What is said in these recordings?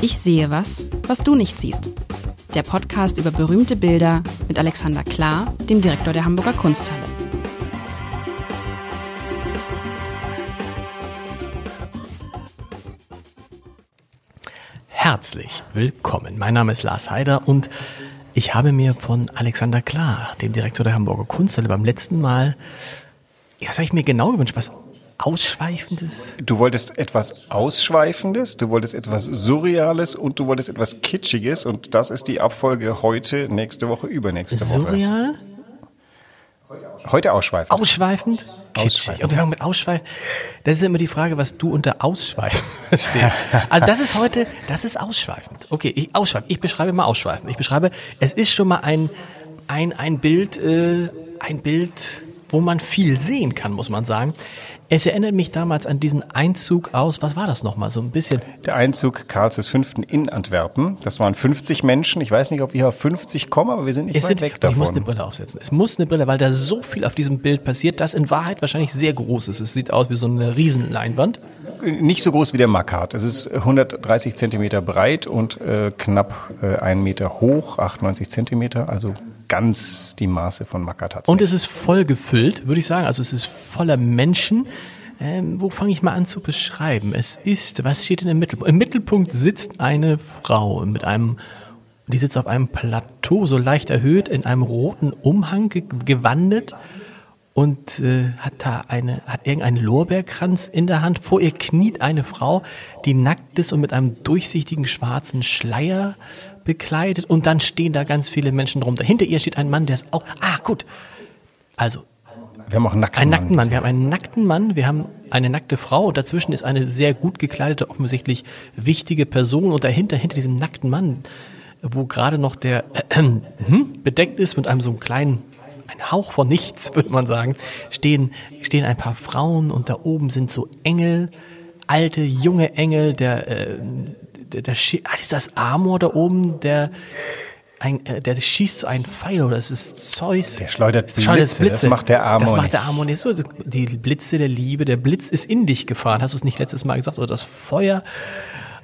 Ich sehe was, was du nicht siehst. Der Podcast über berühmte Bilder mit Alexander Klar, dem Direktor der Hamburger Kunsthalle. Herzlich willkommen. Mein Name ist Lars Heider und ich habe mir von Alexander Klar, dem Direktor der Hamburger Kunsthalle, beim letzten Mal, ja, was habe ich mir genau gewünscht? Was Ausschweifendes? Du wolltest etwas Ausschweifendes, du wolltest etwas Surreales und du wolltest etwas Kitschiges und das ist die Abfolge heute, nächste Woche, übernächste Woche. Surreal? Heute ausschweifend. Ausschweifend? Kitschig. Und wir fangen mit Ausschweifen. Das ist immer die Frage, was du unter Ausschweifen verstehst. Also das ist heute, das ist ausschweifend. Okay, ich ausschweifen. Ich beschreibe mal ausschweifend. Ich beschreibe, es ist schon mal ein, ein, ein Bild, äh, ein Bild, wo man viel sehen kann, muss man sagen. Es erinnert mich damals an diesen Einzug aus, was war das nochmal, so ein bisschen? Der Einzug Karls V. in Antwerpen. Das waren 50 Menschen. Ich weiß nicht, ob wir auf 50 kommen, aber wir sind nicht es weit sind, weg davon. Ich muss eine Brille aufsetzen. Es muss eine Brille, weil da so viel auf diesem Bild passiert, das in Wahrheit wahrscheinlich sehr groß ist. Es sieht aus wie so eine Riesenleinwand. Nicht so groß wie der Makart. Es ist 130 Zentimeter breit und äh, knapp äh, einen Meter hoch, 98 Zentimeter. Also ganz die Maße von hat Und es ist voll gefüllt, würde ich sagen. Also es ist voller Menschen. Ähm, wo fange ich mal an zu beschreiben? Es ist, was steht in dem Mittelpunkt? Im Mittelpunkt sitzt eine Frau mit einem, die sitzt auf einem Plateau, so leicht erhöht, in einem roten Umhang ge gewandet und äh, hat da eine, hat irgendeinen Lorbeerkranz in der Hand. Vor ihr kniet eine Frau, die nackt ist und mit einem durchsichtigen schwarzen Schleier bekleidet. Und dann stehen da ganz viele Menschen drum. Hinter ihr steht ein Mann, der ist auch, ah, gut. Also, wir haben auch einen nackten einen Mann. nackten Mann. Wir haben einen nackten Mann, wir haben eine nackte Frau und dazwischen ist eine sehr gut gekleidete, offensichtlich wichtige Person und dahinter, hinter diesem nackten Mann, wo gerade noch der äh, äh, bedeckt ist mit einem so einem kleinen ein Hauch von nichts, würde man sagen, stehen, stehen ein paar Frauen und da oben sind so Engel, alte, junge Engel, der, äh, der, der ah, ist das Amor da oben, der, ein, äh, der schießt so einen Pfeil oder es ist Zeus. Der schleudert Blitze, das macht der Amor Das macht nicht. der Amor nicht. So, die Blitze der Liebe, der Blitz ist in dich gefahren. Hast du es nicht letztes Mal gesagt? Oder das Feuer.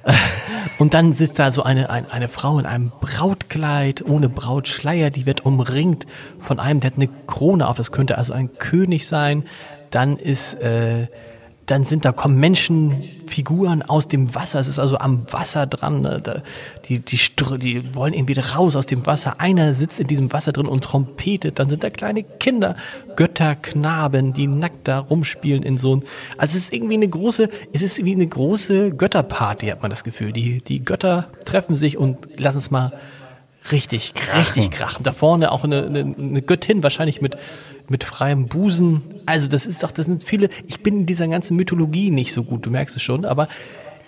Und dann sitzt da so eine, eine, eine Frau in einem Brautkleid, ohne Brautschleier, die wird umringt von einem, der hat eine Krone auf, das könnte also ein König sein. Dann ist, äh, dann sind da kommen Menschenfiguren aus dem Wasser. Es ist also am Wasser dran. Ne? Da, die, die, die wollen irgendwie raus aus dem Wasser. Einer sitzt in diesem Wasser drin und trompetet. Dann sind da kleine Kinder, Götterknaben, die nackt da rumspielen in so ein. Also es ist irgendwie eine große, es ist wie eine große Götterparty, hat man das Gefühl. Die, die Götter treffen sich und lassen es mal richtig, richtig krachen. Da vorne auch eine, eine, eine Göttin, wahrscheinlich mit, mit freiem Busen. Also das ist doch, das sind viele, ich bin in dieser ganzen Mythologie nicht so gut, du merkst es schon, aber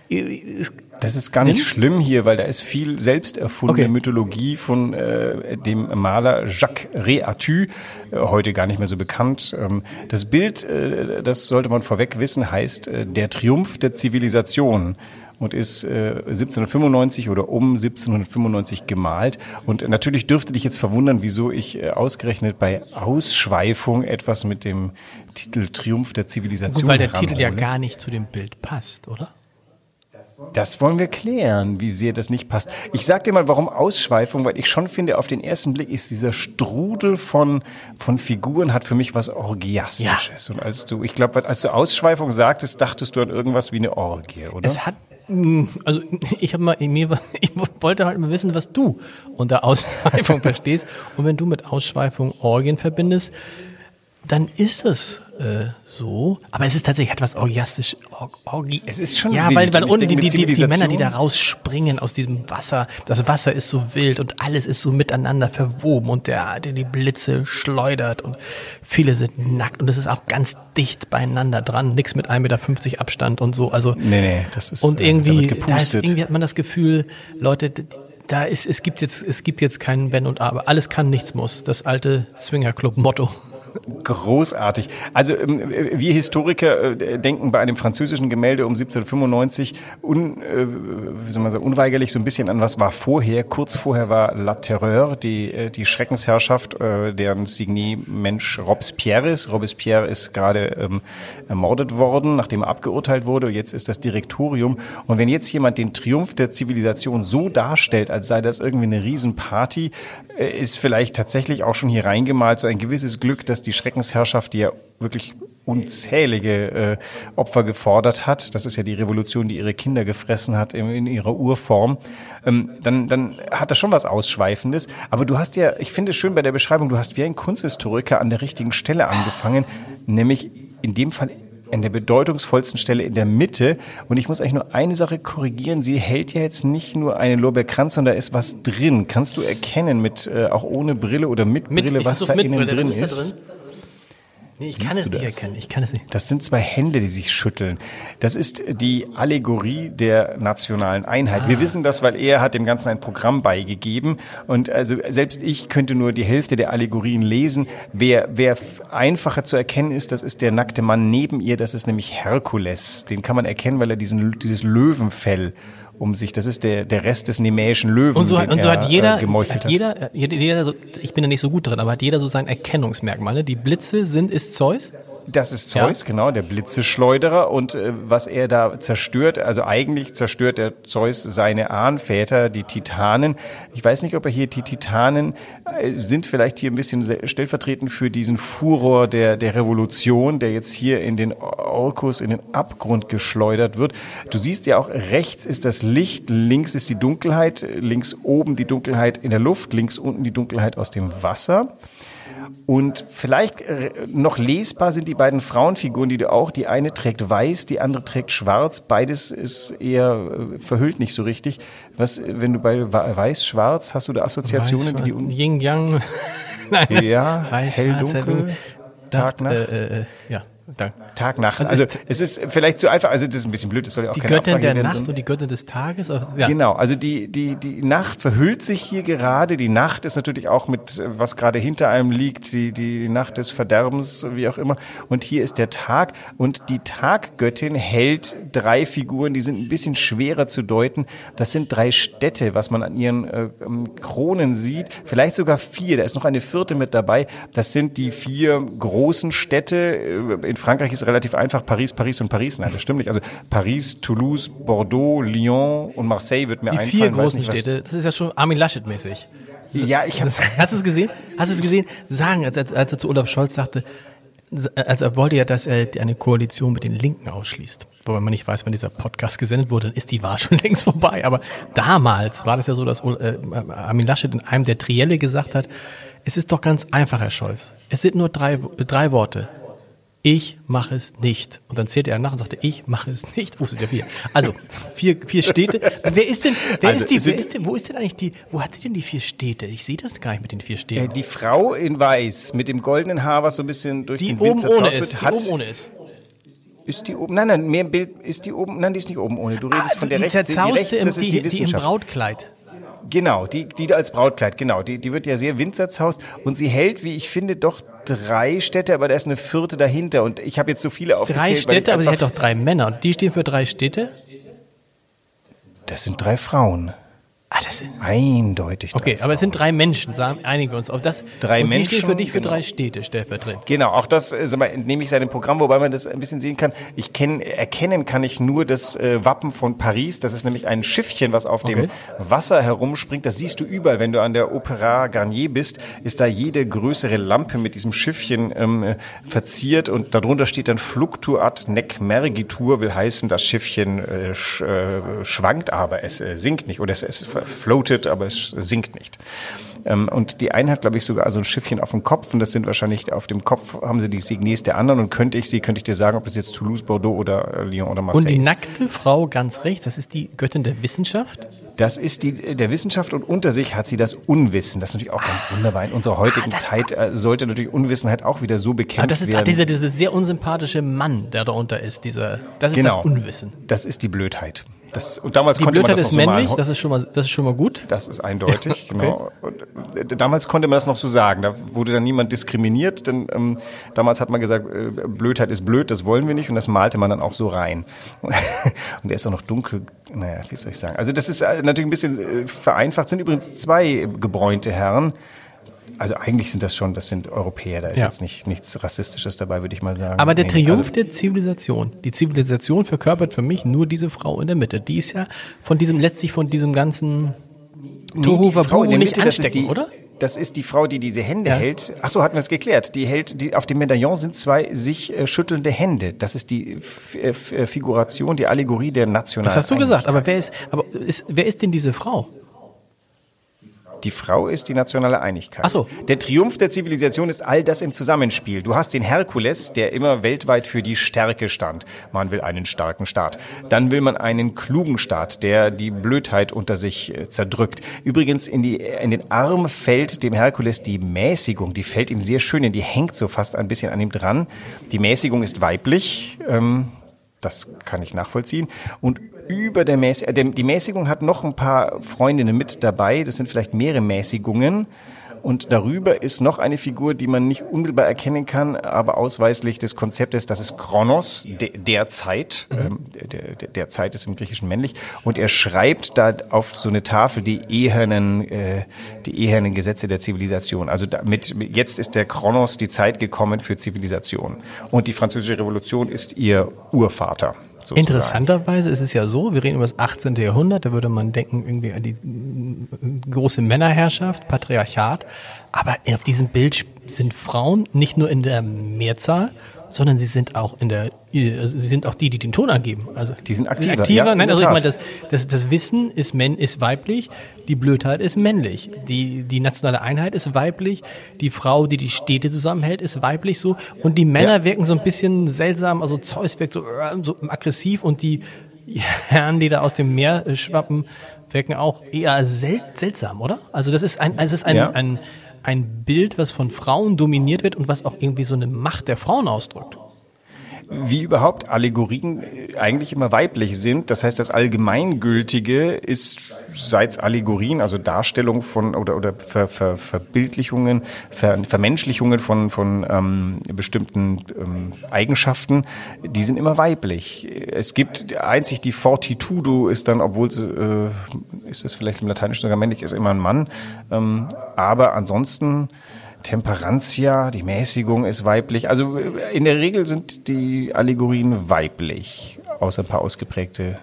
es, Das ist gar nicht Hm? schlimm hier, weil da ist viel selbst erfundene Okay. Mythologie von äh, dem Maler Jacques Réatu, äh, heute gar nicht mehr so bekannt. Ähm, das Bild, äh, das sollte man vorweg wissen, heißt äh, Der Triumph der Zivilisation und ist äh, 1795 oder um 1795 gemalt. Und natürlich dürfte dich jetzt verwundern, wieso ich äh, ausgerechnet bei Ausschweifung etwas mit dem Titel Triumph der Zivilisation gut, weil der Titel ja gar nicht zu dem Bild passt, oder? Das wollen wir klären, wie sehr das nicht passt. Ich sag dir mal, warum Ausschweifung, weil ich schon finde, auf den ersten Blick ist dieser Strudel von, von Figuren hat für mich was Orgiastisches. Und als du, ich glaube, als du Ausschweifung sagtest, dachtest du an irgendwas wie eine Orgie, oder? Es hat, also ich habe mal, mir, ich wollte halt mal wissen, was du unter Ausschweifung verstehst. Und wenn du mit Ausschweifung Orgien verbindest, dann ist das äh, so. Aber es ist tatsächlich etwas orgiastisch. Or, Orgi Es ist schon Ja, wild. weil, weil unten die, die, die, die Männer, die da rausspringen aus diesem Wasser, das Wasser ist so wild und alles ist so miteinander verwoben und der, der die Blitze schleudert und viele sind nackt und es ist auch ganz dicht beieinander dran. Nix mit 1,50 Meter Abstand und so. Also nee, nee, das ist und äh, irgendwie, da ist, irgendwie hat man das Gefühl, Leute, da ist, es gibt jetzt, es gibt jetzt keinen Wenn und Aber. Alles kann, nichts muss. Das alte Swingerclub-Motto. Großartig. Also ähm, wir Historiker äh, denken bei einem französischen Gemälde um 1795 un, äh, wie unweigerlich so ein bisschen an, was war vorher. Kurz vorher war La Terreur, die, äh, die Schreckensherrschaft, deren Signé Mensch Robespierre ist. Robespierre ist gerade ähm, ermordet worden, nachdem er abgeurteilt wurde. Jetzt ist das Direktorium. Und wenn jetzt jemand den Triumph der Zivilisation so darstellt, als sei das irgendwie eine Riesenparty, ist vielleicht tatsächlich auch schon hier reingemalt so ein gewisses Glück, dass die Schreckensherrschaft, die ja wirklich unzählige äh, Opfer gefordert hat, das ist ja die Revolution, die ihre Kinder gefressen hat in, in ihrer Urform, ähm, dann, dann hat das schon was Ausschweifendes. Aber du hast ja, ich finde es schön bei der Beschreibung, du hast wie ein Kunsthistoriker an der richtigen Stelle angefangen, nämlich in dem Fall an der bedeutungsvollsten Stelle in der Mitte. Und ich muss eigentlich nur eine Sache korrigieren. Sie hält ja jetzt nicht nur einen Lorbeerkranz, sondern da ist was drin. Kannst du erkennen, mit äh, auch ohne Brille oder mit Brille, mit, was da innen drin ist? ist? Drin? Nee, ich Siehst kann es nicht erkennen. Ich kann es nicht. Das sind zwei Hände, die sich schütteln. Das ist die Allegorie der nationalen Einheit. Ah. Wir wissen das, weil er hat dem Ganzen ein Programm beigegeben. Und also selbst ich könnte nur die Hälfte der Allegorien lesen. Wer, wer einfacher zu erkennen ist, das ist der nackte Mann neben ihr. Das ist nämlich Herkules. Den kann man erkennen, weil er diesen, dieses Löwenfell um sich. Das ist der, der Rest des nemäischen Löwen. Und so, hat, und so hat jeder, äh, hat jeder, jeder, jeder so, ich bin da nicht so gut drin, aber hat jeder so sein Erkennungsmerkmal. Ne? Die Blitze sind, ist Zeus? Das ist Zeus, ja. genau, der Blitzeschleuderer. Und äh, was er da zerstört, also eigentlich zerstört der Zeus seine Ahnväter, die Titanen. Ich weiß nicht, ob er hier die Titanen äh, sind vielleicht hier ein bisschen stellvertretend für diesen Furor der, der Revolution, der jetzt hier in den Orkus, in den Abgrund geschleudert wird. Du siehst ja auch, rechts ist das Licht, links ist die Dunkelheit, links oben die Dunkelheit in der Luft, links unten die Dunkelheit aus dem Wasser. Und vielleicht äh, noch lesbar sind die beiden Frauenfiguren, die du auch, die eine trägt weiß, die andere trägt schwarz. Beides ist eher äh, verhüllt nicht so richtig. Was, wenn du bei weiß, schwarz, hast du da Assoziationen, weiß, die die Yin Yang. Nein, ja, weiß, hell, dunkel, Tag, Nacht. Äh, äh, ja. Dank. Tag, Nacht. Also es ist vielleicht zu einfach, also das ist ein bisschen blöd, das soll ja auch die keine Göttin der Nacht so. und die Göttin des Tages? Ja. Genau, also die, die, die Nacht verhüllt sich hier gerade. Die Nacht ist natürlich auch mit, was gerade hinter einem liegt, die, die Nacht des Verderbens, wie auch immer. Und hier ist der Tag und die Taggöttin hält drei Figuren, die sind ein bisschen schwerer zu deuten. Das sind drei Städte, was man an ihren äh, Kronen sieht. Vielleicht sogar vier, da ist noch eine vierte mit dabei. Das sind die vier großen Städte äh, in Frankreich ist relativ einfach. Paris, Paris und Paris. Nein, das stimmt nicht. Also Paris, Toulouse, Bordeaux, Lyon und Marseille wird mir Die einfallen. vier großen nicht, Städte, das ist ja schon Armin Laschet-mäßig. Ja, ich habe. Hast du es gesehen? Hast du es gesehen? Sagen, als, als, als er zu Olaf Scholz sagte, also er wollte ja, dass er eine Koalition mit den Linken ausschließt. Wobei man nicht weiß, wenn dieser Podcast gesendet wurde, dann ist die Wahl schon längst vorbei. Aber damals war das ja so, dass äh, Armin Laschet in einem der Trielle gesagt hat, es ist doch ganz einfach, Herr Scholz. Es sind nur drei, drei Worte ich mache es nicht. Und dann zählte er nach und sagte, ich mache es nicht. Wo sind der vier? Also, vier, vier Städte. Wer ist denn, wer also, ist die, wer ist denn, wo ist denn eigentlich die, wo hat sie denn die vier Städte? Ich sehe das gar nicht mit den vier Städten. Äh, die Frau in Weiß mit dem goldenen Haar, was so ein bisschen durch die den oben Wind ohne ist, hat, die oben ohne ist. Ist die oben? Nein, nein, mehr Bild ist die oben. Nein, die ist nicht oben ohne. Du redest ah, von der die rechts, die rechts, das ist die, die, die im Brautkleid. Genau, die, die als Brautkleid, genau. Die, die wird ja sehr windzerzaust und sie hält, wie ich finde, doch drei Städte, aber da ist eine vierte dahinter. Und ich habe jetzt so viele aufgezählt. Drei Städte, aber sie hat doch drei Männer. Und die stehen für drei Städte? Das sind drei Frauen. Ah, das sind eindeutig. Okay, aber es sind drei Menschen, sagen einigen wir uns auf das. Drei und Menschen. Die stehen für dich für genau. drei Städte stellvertretend. Genau, auch das äh, mal, entnehme ich seinem Programm, wobei man das ein bisschen sehen kann. Ich kenn, erkennen kann ich nur das äh, Wappen von Paris. Das ist nämlich ein Schiffchen, was auf okay. dem Wasser herumspringt. Das siehst du überall, wenn du an der Opera Garnier bist, ist da jede größere Lampe mit diesem Schiffchen ähm, verziert und darunter steht dann Fluctuat nec mergitur, will heißen, das Schiffchen äh, sch, äh, schwankt, aber es äh, sinkt nicht oder es, es floatet, aber es sinkt nicht. Ähm, und die eine hat, glaube ich, sogar so ein Schiffchen auf dem Kopf und das sind wahrscheinlich auf dem Kopf haben sie die Signes der anderen und könnte ich sie, könnte ich dir sagen, ob das jetzt Toulouse, Bordeaux oder äh, Lyon oder Marseille ist. Und die nackte Frau ganz rechts, das ist die Göttin der Wissenschaft? Das ist die der Wissenschaft und unter sich hat sie das Unwissen. Das ist natürlich auch ganz wunderbar. In unserer heutigen ah, Zeit äh, sollte natürlich Unwissenheit auch wieder so bekämpft ah, das ist, werden. Dieser, dieser sehr unsympathische Mann, der darunter ist. Dieser, das ist genau. das Unwissen. Das ist die Blödheit. Das, und damals Die konnte man Blödheit das ist noch so männlich, malen. das ist schon mal, das ist schon mal gut. Das ist eindeutig, Ja, okay. genau. Und, äh, damals konnte man das noch so sagen. Da wurde dann niemand diskriminiert, denn ähm, damals hat man gesagt, äh, Blödheit ist blöd, das wollen wir nicht. Und das malte man dann auch so rein. Und der ist auch noch dunkel, naja, wie soll ich sagen. Also das ist äh, natürlich ein bisschen äh, vereinfacht. Sind übrigens zwei gebräunte Herren. Also eigentlich sind das schon, das sind Europäer, da ist Ja. jetzt nicht, nichts Rassistisches dabei, würde ich mal sagen. Aber der Nee, Triumph also- der Zivilisation, die Zivilisation verkörpert für mich nur diese Frau in der Mitte. Die ist ja von diesem, letztlich von diesem ganzen Nee, Tohu die Frau in Wabohu der nicht Mitte, das ist anstecken, die, oder? Das ist die Frau, die diese Hände Ja. hält. Ach so, hatten wir es geklärt. Die hält, die, auf dem Medaillon sind zwei sich äh, schüttelnde Hände. Das ist die F äh, F äh, Figuration, die Allegorie der nationalen. Das hast du gesagt, aber wer ist, aber ist, wer ist denn diese Frau? Die Frau ist die nationale Einigkeit. Ach so. Der Triumph der Zivilisation ist all das im Zusammenspiel. Du hast den Herkules, der immer weltweit für die Stärke stand. Man will einen starken Staat. Dann will man einen klugen Staat, der die Blödheit unter sich äh, zerdrückt. Übrigens in, die, in den Arm fällt dem Herkules die Mäßigung. Die fällt ihm sehr schön, denn die hängt so fast ein bisschen an ihm dran. Die Mäßigung ist weiblich. Ähm, das kann ich nachvollziehen. Und über der Mäßigung, die Mäßigung hat noch ein paar Freundinnen mit dabei. Das sind vielleicht mehrere Mäßigungen. Und darüber ist noch eine Figur, die man nicht unmittelbar erkennen kann, aber ausweislich des Konzeptes, das ist Kronos, der, der Zeit. Ähm, der, der, der Zeit ist im Griechischen männlich. Und er schreibt da auf so eine Tafel die ehernen, äh, die ehernen Gesetze der Zivilisation. Also damit, jetzt ist der Kronos die Zeit gekommen für Zivilisation. Und die Französische Revolution ist ihr Urvater. Sozusagen. Interessanterweise ist es ja so, wir reden über das 18. Jahrhundert, da würde man denken, irgendwie an die mm, große Männerherrschaft, Patriarchat. Aber auf diesem Bild sind Frauen nicht nur in der Mehrzahl, sondern sie sind auch in der, also sie sind auch die, die den Ton angeben. Also Die sind aktiver, aktiver. ja, in Nein, also ich meine, das, das, das Wissen ist, männ, ist weiblich, die Blödheit ist männlich, die, die nationale Einheit ist weiblich, die Frau, die die Städte zusammenhält, ist weiblich so und die Männer Ja. wirken so ein bisschen seltsam, also Zeus wirkt so, äh, so aggressiv und die Herren, die da aus dem Meer äh, schwappen, wirken auch eher sel seltsam, oder? Also das ist ein, also es ist ein, Ja. ein, ein Bild, was von Frauen dominiert wird und was auch irgendwie so eine Macht der Frauen ausdrückt. Wie überhaupt Allegorien äh, eigentlich immer weiblich sind. Das heißt, das Allgemeingültige ist seit Allegorien, also Darstellung von oder, oder Ver, Ver, Verbildlichungen, Ver, Vermenschlichungen von, von ähm, bestimmten ähm, Eigenschaften, die sind immer weiblich. Es gibt einzig die Fortitudo ist dann, obwohl äh, ist es vielleicht im Lateinischen sogar männlich, ist immer ein Mann. Ähm, aber ansonsten Temperantia, die Mäßigung ist weiblich. Also äh, in der Regel sind die Allegorien weiblich, außer ein paar ausgeprägte.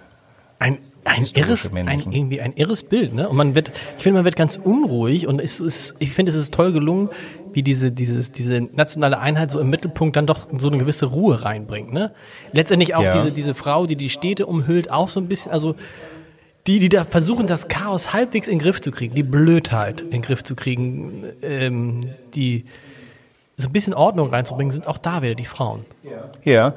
Ein, ein irres, ein, irgendwie ein irres Bild, ne? Und man wird, ich finde, man wird ganz unruhig und es ist, ich finde, es ist toll gelungen, wie diese, dieses, diese nationale Einheit so im Mittelpunkt dann doch so eine gewisse Ruhe reinbringt, ne? Letztendlich auch Ja. diese, diese Frau, die die Städte umhüllt, auch so ein bisschen, also, die, die da versuchen, das Chaos halbwegs in den Griff zu kriegen, die Blödheit in den Griff zu kriegen, ähm, die so ein bisschen Ordnung reinzubringen, sind auch da wieder die Frauen. Ja,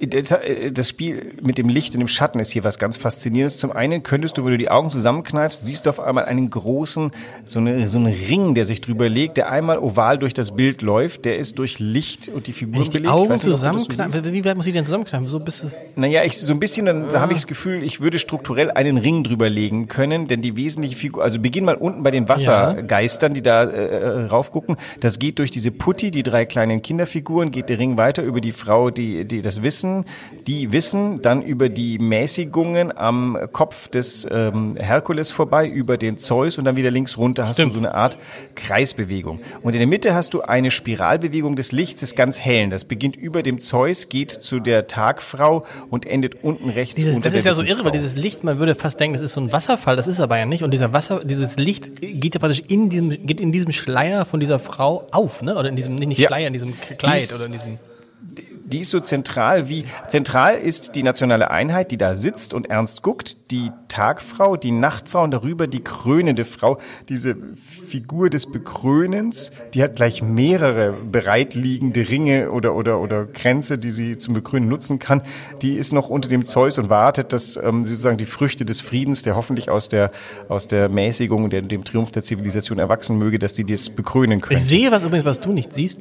das, äh, das Spiel mit dem Licht und dem Schatten ist hier was ganz Faszinierendes. Zum einen könntest du, wenn du die Augen zusammenkneifst, siehst du auf einmal einen großen, so, eine, so einen Ring, der sich drüber legt, der einmal oval durch das Bild läuft. Der ist durch Licht und die Figuren Wenn ich die belegt. Augen du zusammenkneifen, wie weit muss ich denn zusammenkneifen? So bis Naja, ich, so ein bisschen, dann habe ich das Gefühl, ich würde strukturell einen Ring drüber legen können, denn die wesentliche Figur, also beginn mal unten bei den Wassergeistern, die da äh, raufgucken. Das geht durch diese Putti, die drei kleinen Kinderfiguren, geht der Ring weiter über die Frau, die, die das Wissen, die Wissen, dann über die Mäßigungen am Kopf des ähm, Herkules vorbei, über den Zeus und dann wieder links runter hast Stimmt. du so eine Art Kreisbewegung. Und in der Mitte hast du eine Spiralbewegung des Lichts des ganz hellen. Das beginnt über dem Zeus, geht zu der Tagfrau und endet unten rechts Dieses, unter das ist ja so irre, weil dieses Licht, man würde fast denken, das ist so ein Wasserfall, das ist aber ja nicht. Und dieser Wasser, dieses Licht geht ja praktisch in diesem, geht in diesem Schleier von dieser Frau auf, ne? Oder in diesem, nicht Ja. Schleier, in diesem Kleid Dies- oder in diesem. Die ist so zentral wie zentral ist die nationale Einheit, die da sitzt und ernst guckt, die Tagfrau, die Nachtfrau und darüber die krönende Frau. Diese Figur des Bekrönens, die hat gleich mehrere bereitliegende Ringe oder oder oder Kränze, die sie zum Bekrönen nutzen kann. Die ist noch unter dem Zeus und wartet, dass ähm, sozusagen die Früchte des Friedens, der hoffentlich aus der aus der Mäßigung der, dem Triumph der Zivilisation erwachsen möge, dass die das bekrönen können. Ich sehe was übrigens, was du nicht siehst.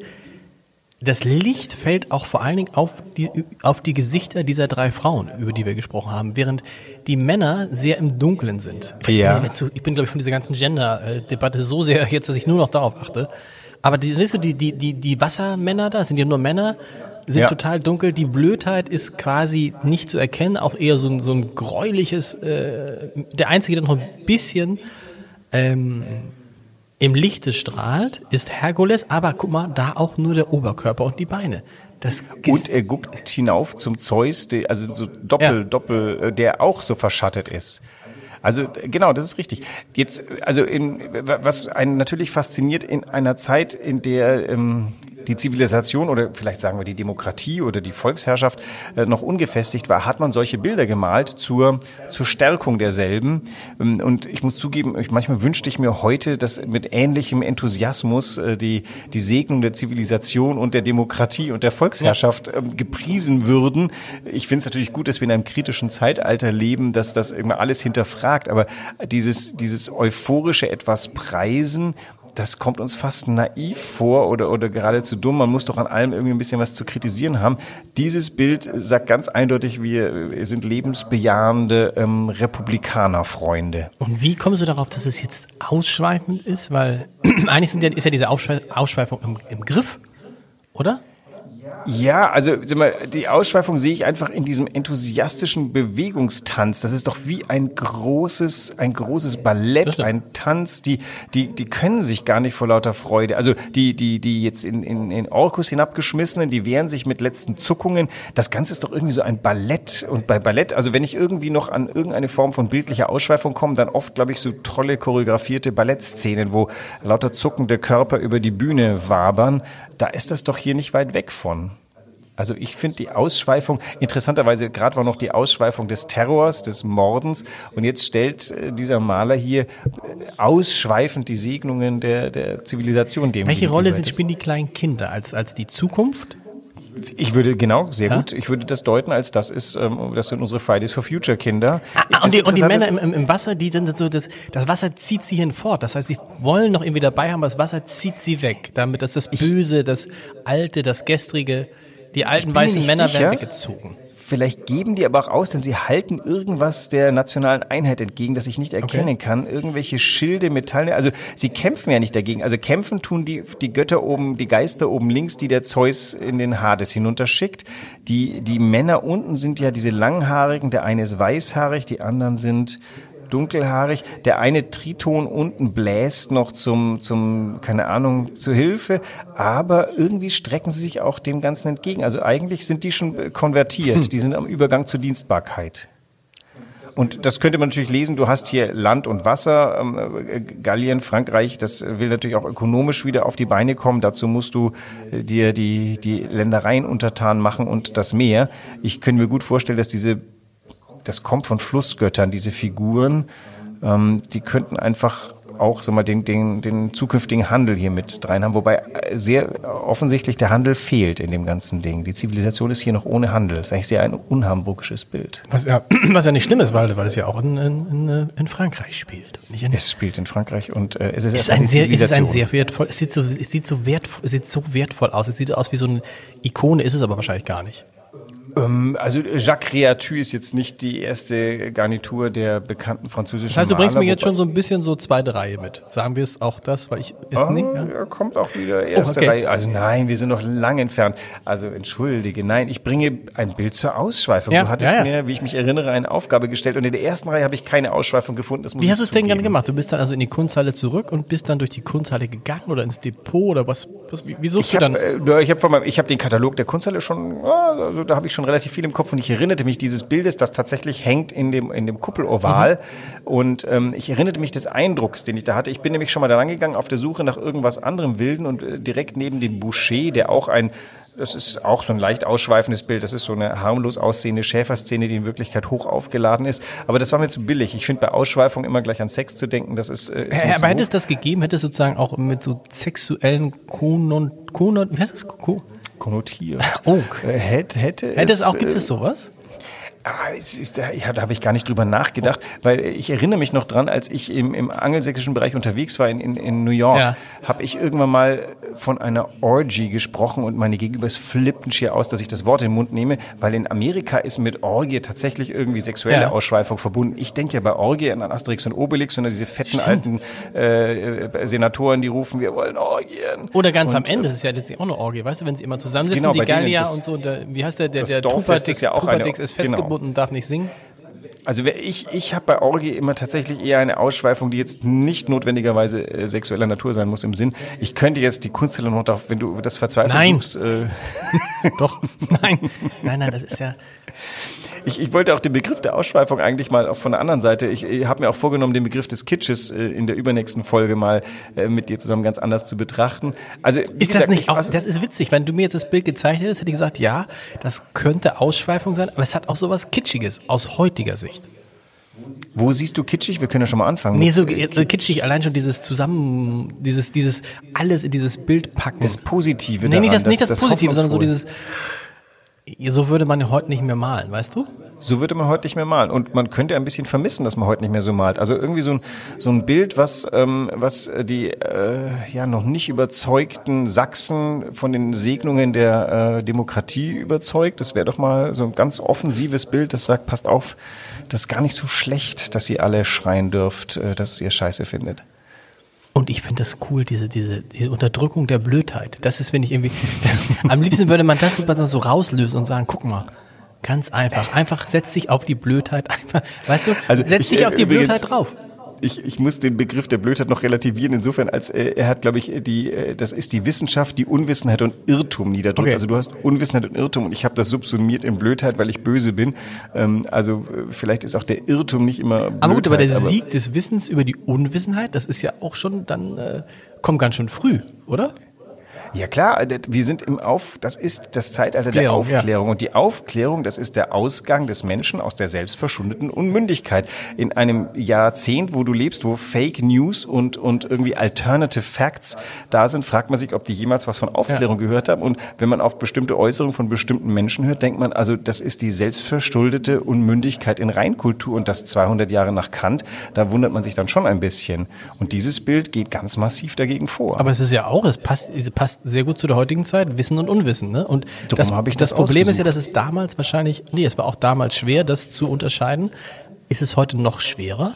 Das Licht fällt auch vor allen Dingen auf die, auf die Gesichter dieser drei Frauen, über die wir gesprochen haben, während die Männer sehr im Dunkeln sind. Ja. Ich bin, glaube ich, von dieser ganzen Gender-Debatte so sehr jetzt, dass ich nur noch darauf achte. Aber die, weißt du, die, die, die, die Wassermänner da, sind ja nur Männer, sind Ja. total dunkel. Die Blödheit ist quasi nicht zu erkennen, auch eher so ein, so ein gräuliches, äh, der Einzige, der noch ein bisschen ähm, im Lichte strahlt, ist Herkules, aber guck mal, da auch nur der Oberkörper und die Beine. Das Und er guckt hinauf zum Zeus, der, also so Doppel, Ja. Doppel, äh, der auch so verschattet ist. Also genau, das ist richtig. Jetzt, also in, was einen natürlich fasziniert in einer Zeit, in der ähm, die Zivilisation oder vielleicht sagen wir die Demokratie oder die Volksherrschaft äh, noch ungefestigt war, hat man solche Bilder gemalt zur, zur Stärkung derselben. Ähm, Und ich muss zugeben, ich, manchmal wünschte ich mir heute, dass mit ähnlichem Enthusiasmus äh, die, die Segnung der Zivilisation und der Demokratie und der Volksherrschaft ähm, gepriesen würden. Ich finde es natürlich gut, dass wir in einem kritischen Zeitalter leben, dass das immer alles hinterfragt, aber dieses, dieses euphorische etwas preisen, das kommt uns fast naiv vor oder, oder geradezu dumm. Man muss doch an allem irgendwie ein bisschen was zu kritisieren haben. Dieses Bild sagt ganz eindeutig, wir sind lebensbejahende ähm, Republikanerfreunde. Und wie kommst du darauf, dass es jetzt ausschweifend ist? Weil eigentlich ja, ist ja diese Ausschwe Ausschweifung im, im Griff, oder? Ja, also sag mal, die Ausschweifung sehe ich einfach in diesem enthusiastischen Bewegungstanz. Das ist doch wie ein großes, ein großes Ballett, ein Tanz. Die, die, die können sich gar nicht vor lauter Freude. Also die, die, die jetzt in, in, in Orkus hinabgeschmissenen, die wehren sich mit letzten Zuckungen. Das Ganze ist doch irgendwie so ein Ballett. Und bei Ballett, also wenn ich irgendwie noch an irgendeine Form von bildlicher Ausschweifung komme, dann oft, glaube ich, so tolle choreografierte Ballettszenen, wo lauter zuckende Körper über die Bühne wabern. Da ist das doch hier nicht weit weg von. Also ich finde die Ausschweifung, interessanterweise gerade war noch die Ausschweifung des Terrors, des Mordens und jetzt stellt äh, dieser Maler hier äh, ausschweifend die Segnungen der, der Zivilisation dem Welche Rolle sind, spielen die kleinen Kinder? Als, als die Zukunft? Ich würde, genau, sehr Ja? gut, ich würde das deuten als das ist, ähm, das sind unsere Fridays for Future Kinder. Ah, Das und, die, und die Männer im, im, im Wasser, die sind so, das, das Wasser zieht sie hinfort. Das heißt, sie wollen noch irgendwie dabei haben, aber das Wasser zieht sie weg. Damit dass das Böse, das Alte, das Gestrige, die alten weißen Männer sicher. werden weggezogen. Vielleicht geben die aber auch aus, denn sie halten irgendwas der nationalen Einheit entgegen, das ich nicht erkennen kann. Irgendwelche Schilde, Metalle. Also sie kämpfen ja nicht dagegen. Also kämpfen tun die, die Götter oben, die Geister oben links, die der Zeus in den Hades hinunterschickt. Die, die Männer unten sind ja diese langhaarigen. Der eine ist weißhaarig, die anderen sind dunkelhaarig. Der eine Triton unten bläst noch zum, zum, keine Ahnung, zur Hilfe. Aber irgendwie strecken sie sich auch dem Ganzen entgegen. Also eigentlich sind die schon konvertiert. Die sind am Übergang zur Dienstbarkeit. Und das könnte man natürlich lesen. Du hast hier Land und Wasser, ähm, äh, Gallien, Frankreich. Das will natürlich auch ökonomisch wieder auf die Beine kommen. Dazu musst du äh, dir die, die Ländereien untertan machen und das Meer. Ich könnte mir gut vorstellen, dass diese, das kommt von Flussgöttern, diese Figuren, ähm, die könnten einfach auch sag mal, den, den, den zukünftigen Handel hier mit rein haben. Wobei äh, sehr offensichtlich der Handel fehlt in dem ganzen Ding. Die Zivilisation ist hier noch ohne Handel. Das ist eigentlich sehr ein unhamburgisches Bild. Was ja, was ja nicht schlimm ist, weil, weil es ja auch in, in, in, in Frankreich spielt. Nicht in, Es spielt in Frankreich und äh, es ist, ist ein sehr, es ist ein sehr wertvoll, es sieht so, es sieht so wertvoll, es sieht so wertvoll aus. Es sieht aus wie so eine Ikone, ist es aber wahrscheinlich gar nicht. Ähm, also Jacques Réatue ist jetzt nicht die erste Garnitur der bekannten französischen Das heißt, du bringst Maler, mir jetzt schon so ein bisschen so zweite Reihe mit. Sagen wir es auch das, weil ich Ah, nee, ja. kommt auch wieder erste okay. Reihe. Also nein, wir sind noch lang entfernt. Also entschuldige, nein, ich bringe ein Bild zur Ausschweifung. Ja, du hattest ja, mir, wie ich mich erinnere, eine Aufgabe gestellt und in der ersten Reihe habe ich keine Ausschweifung gefunden. Das muss Wie hast du es denn gerne gemacht? Du bist dann also in die Kunsthalle zurück und bist dann durch die Kunsthalle gegangen oder ins Depot oder was? was wie, wie suchst Ich du habe dann? äh, ich hab ich hab den Katalog der Kunsthalle schon, also da habe ich schon relativ viel im Kopf und ich erinnerte mich dieses Bildes, das tatsächlich hängt in dem, in dem Kuppeloval. Und ähm, ich erinnerte mich des Eindrucks, den ich da hatte. Ich bin nämlich schon mal da rangegangen auf der Suche nach irgendwas anderem Wilden und äh, direkt neben dem Boucher, der auch ein das ist auch so ein leicht ausschweifendes Bild. Das ist so eine harmlos aussehende Schäferszene, die in Wirklichkeit hoch aufgeladen ist. Aber das war mir zu billig. Ich finde bei Ausschweifung immer gleich an Sex zu denken, das ist. Äh, ist Ja, aber hätte es das gegeben, hätte es sozusagen auch mit so sexuellen Konon, Konon, wie heißt das? Ko konnotiert. Oh. Hätte, hätte, hätte es auch, gibt äh, es sowas? Ah, ist- ja, da habe ich gar nicht drüber nachgedacht, weil ich erinnere mich noch dran, als ich im, im angelsächsischen Bereich unterwegs war in, in, in New York, Ja. habe ich irgendwann mal von einer Orgy gesprochen und meine Gegenübers flippten schier aus, dass ich das Wort in den Mund nehme, weil in Amerika ist mit Orgie tatsächlich irgendwie sexuelle Ja. Ausschweifung verbunden. Ich denke ja bei Orgie an Asterix und Obelix, sondern diese fetten alten äh, Senatoren, die rufen, wir wollen Orgien. Oder ganz am Und, äh, Ende, das ist ja letztlich auch eine Orgie, weißt du, wenn sie immer zusammensitzen, Genau, die Gallier das- und so, und der, wie heißt der, der, der Truperdix, ist ja auch eine- Truperdix ist genau. Festgebunden und darf nicht singen. Also ich, ich habe bei Orgie immer tatsächlich eher eine Ausschweifung, die jetzt nicht notwendigerweise äh, sexueller Natur sein muss im Sinn. Ich könnte jetzt die Kunsthalle noch darauf, wenn du das verzweifelt Nein. suchst. Äh, Doch, nein, nein, nein, das ist ja, ich, ich wollte auch den Begriff der Ausschweifung eigentlich mal auch von der anderen Seite. Ich, ich habe mir auch vorgenommen, den Begriff des Kitsches äh, in der übernächsten Folge mal äh, mit dir zusammen ganz anders zu betrachten. Also Ist das gesagt, nicht ich- auch, das ist witzig, wenn du mir jetzt das Bild gezeigt hättest, hätte ich gesagt, ja, das könnte Ausschweifung sein, aber es hat auch sowas Kitschiges aus heutiger Sicht. Wo siehst du kitschig? Wir können ja schon mal anfangen. Nee, so äh, kitschig, allein schon dieses Zusammen, dieses, dieses, alles in dieses Bild packen. das Positive nee, nicht daran, das, nicht das, Positive, sondern so dieses, so würde man heute nicht mehr malen, weißt du? So würde man heute nicht mehr malen. Und man könnte ein bisschen vermissen, dass man heute nicht mehr so malt. Also irgendwie so ein, so ein Bild, was, ähm, was äh, die äh, ja noch nicht überzeugten Sachsen von den Segnungen der äh, Demokratie überzeugt. Das wäre doch mal so ein ganz offensives Bild, das sagt, passt auf, das ist gar nicht so schlecht, dass ihr alle schreien dürft, äh, dass ihr Scheiße findet. Und ich finde das cool, diese, diese, diese Unterdrückung der Blödheit. Das ist, finde ich, irgendwie. am liebsten würde man das so, so rauslösen und sagen, guck mal, ganz einfach. Einfach setz dich auf die Blödheit. Einfach, weißt du, setz ich, dich äh, auf die übrigens- Blödheit drauf. Ich, ich muss den Begriff der Blödheit noch relativieren, insofern, als äh, er hat, glaube ich, die, äh, das ist die Wissenschaft, die Unwissenheit und Irrtum niederdrückt. Okay. Also du hast Unwissenheit und Irrtum und ich habe das subsumiert in Blödheit, weil ich böse bin. Ähm, also äh, vielleicht ist auch der Irrtum nicht immer Blödheit. Aber gut, aber der Sieg des Wissens über die Unwissenheit, das ist ja auch schon dann, äh, kommt ganz schön früh, oder? Ja klar, äh, wir sind im Auf, das ist das Zeitalter der Klärung, ja. Aufklärung. Und die Aufklärung, das ist der Ausgang des Menschen aus der selbstverschuldeten Unmündigkeit. In einem Jahrzehnt, wo du lebst, wo Fake News und, und irgendwie Alternative Facts da sind, fragt man sich, ob die jemals was von Aufklärung gehört haben. Und wenn man auf bestimmte Äußerungen von bestimmten Menschen hört, denkt man, also das ist die selbstverschuldete Unmündigkeit in Reinkultur und das 200 Jahre nach Kant. Da wundert man sich dann schon ein bisschen. Und dieses Bild geht ganz massiv dagegen vor. Aber es ist ja auch, es passt, es passt sehr gut zu der heutigen Zeit, Wissen und Unwissen. Ne? Und Darum das, ich das das Problem ist ja, dass es damals wahrscheinlich, nee, es war auch damals schwer, das zu unterscheiden. Ist es heute noch schwerer?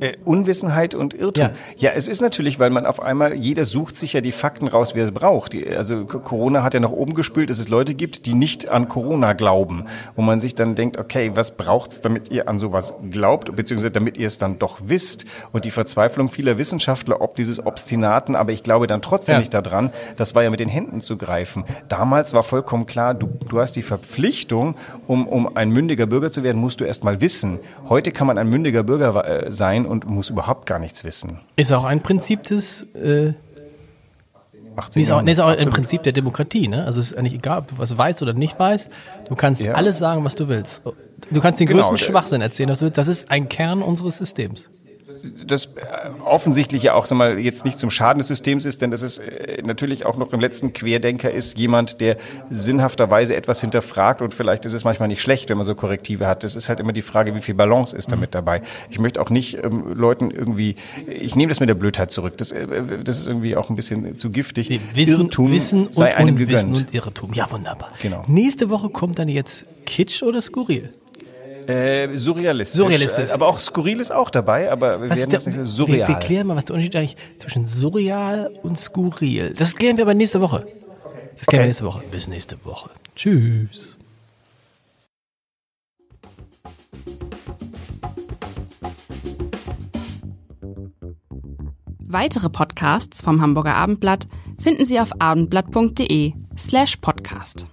Äh, Unwissenheit und Irrtum. Ja. Ja. es ist natürlich, weil man auf einmal, jeder sucht sich ja die Fakten raus, wie er es braucht. Die, also Corona hat ja nach oben gespült, dass es Leute gibt, die nicht an Corona glauben. Wo man sich dann denkt, okay, was braucht's, damit ihr an sowas glaubt, beziehungsweise damit ihr es dann doch wisst. Und die Verzweiflung vieler Wissenschaftler, ob dieses Obstinaten, aber ich glaube dann trotzdem Ja. nicht daran, das war ja mit den Händen zu greifen. Damals war vollkommen klar, du, du hast die Verpflichtung, um, um ein mündiger Bürger zu werden, musst du erst mal wissen. Heute kann man ein mündiger Bürger äh, sein und muss überhaupt gar nichts wissen. Ist auch ein Prinzip des, äh, 18 nee, ist auch, nee, ist auch ein. Prinzip der Demokratie. Ne? Also es ist eigentlich egal, ob du was weißt oder nicht weißt. Du kannst Ja. alles sagen, was du willst. Du kannst den Genau, größten Schwachsinn erzählen. Das ist ein Kern unseres Systems. Das äh, offensichtlich ja auch sag mal, jetzt nicht zum Schaden des Systems ist, denn das ist äh, natürlich auch noch im letzten Querdenker ist jemand, der sinnhafterweise etwas hinterfragt und vielleicht ist es manchmal nicht schlecht, wenn man so Korrektive hat. Das ist halt immer die Frage, wie viel Balance ist damit dabei. Ich möchte auch nicht ähm, Leuten irgendwie, ich nehme das mit der Blödheit zurück. Das, äh, das ist irgendwie auch ein bisschen zu giftig. Nee, Wissen, Irrtum Wissen und sei einem Unwissen gegönnt. und Irrtum. Ja, wunderbar. Genau. Nächste Woche kommt dann jetzt Kitsch oder Skurril? Äh, surrealistisch. Surrealistisch. Aber auch skurril ist auch dabei, aber wir Was werden ist das der, nicht wir, wir surreal. klären mal, was der Unterschied eigentlich zwischen surreal und skurril. Das klären wir aber nächste Woche. Das klären Okay. wir nächste Woche. Bis nächste Woche. Tschüss. Weitere Podcasts vom Hamburger Abendblatt finden Sie auf abendblatt.de slash podcast.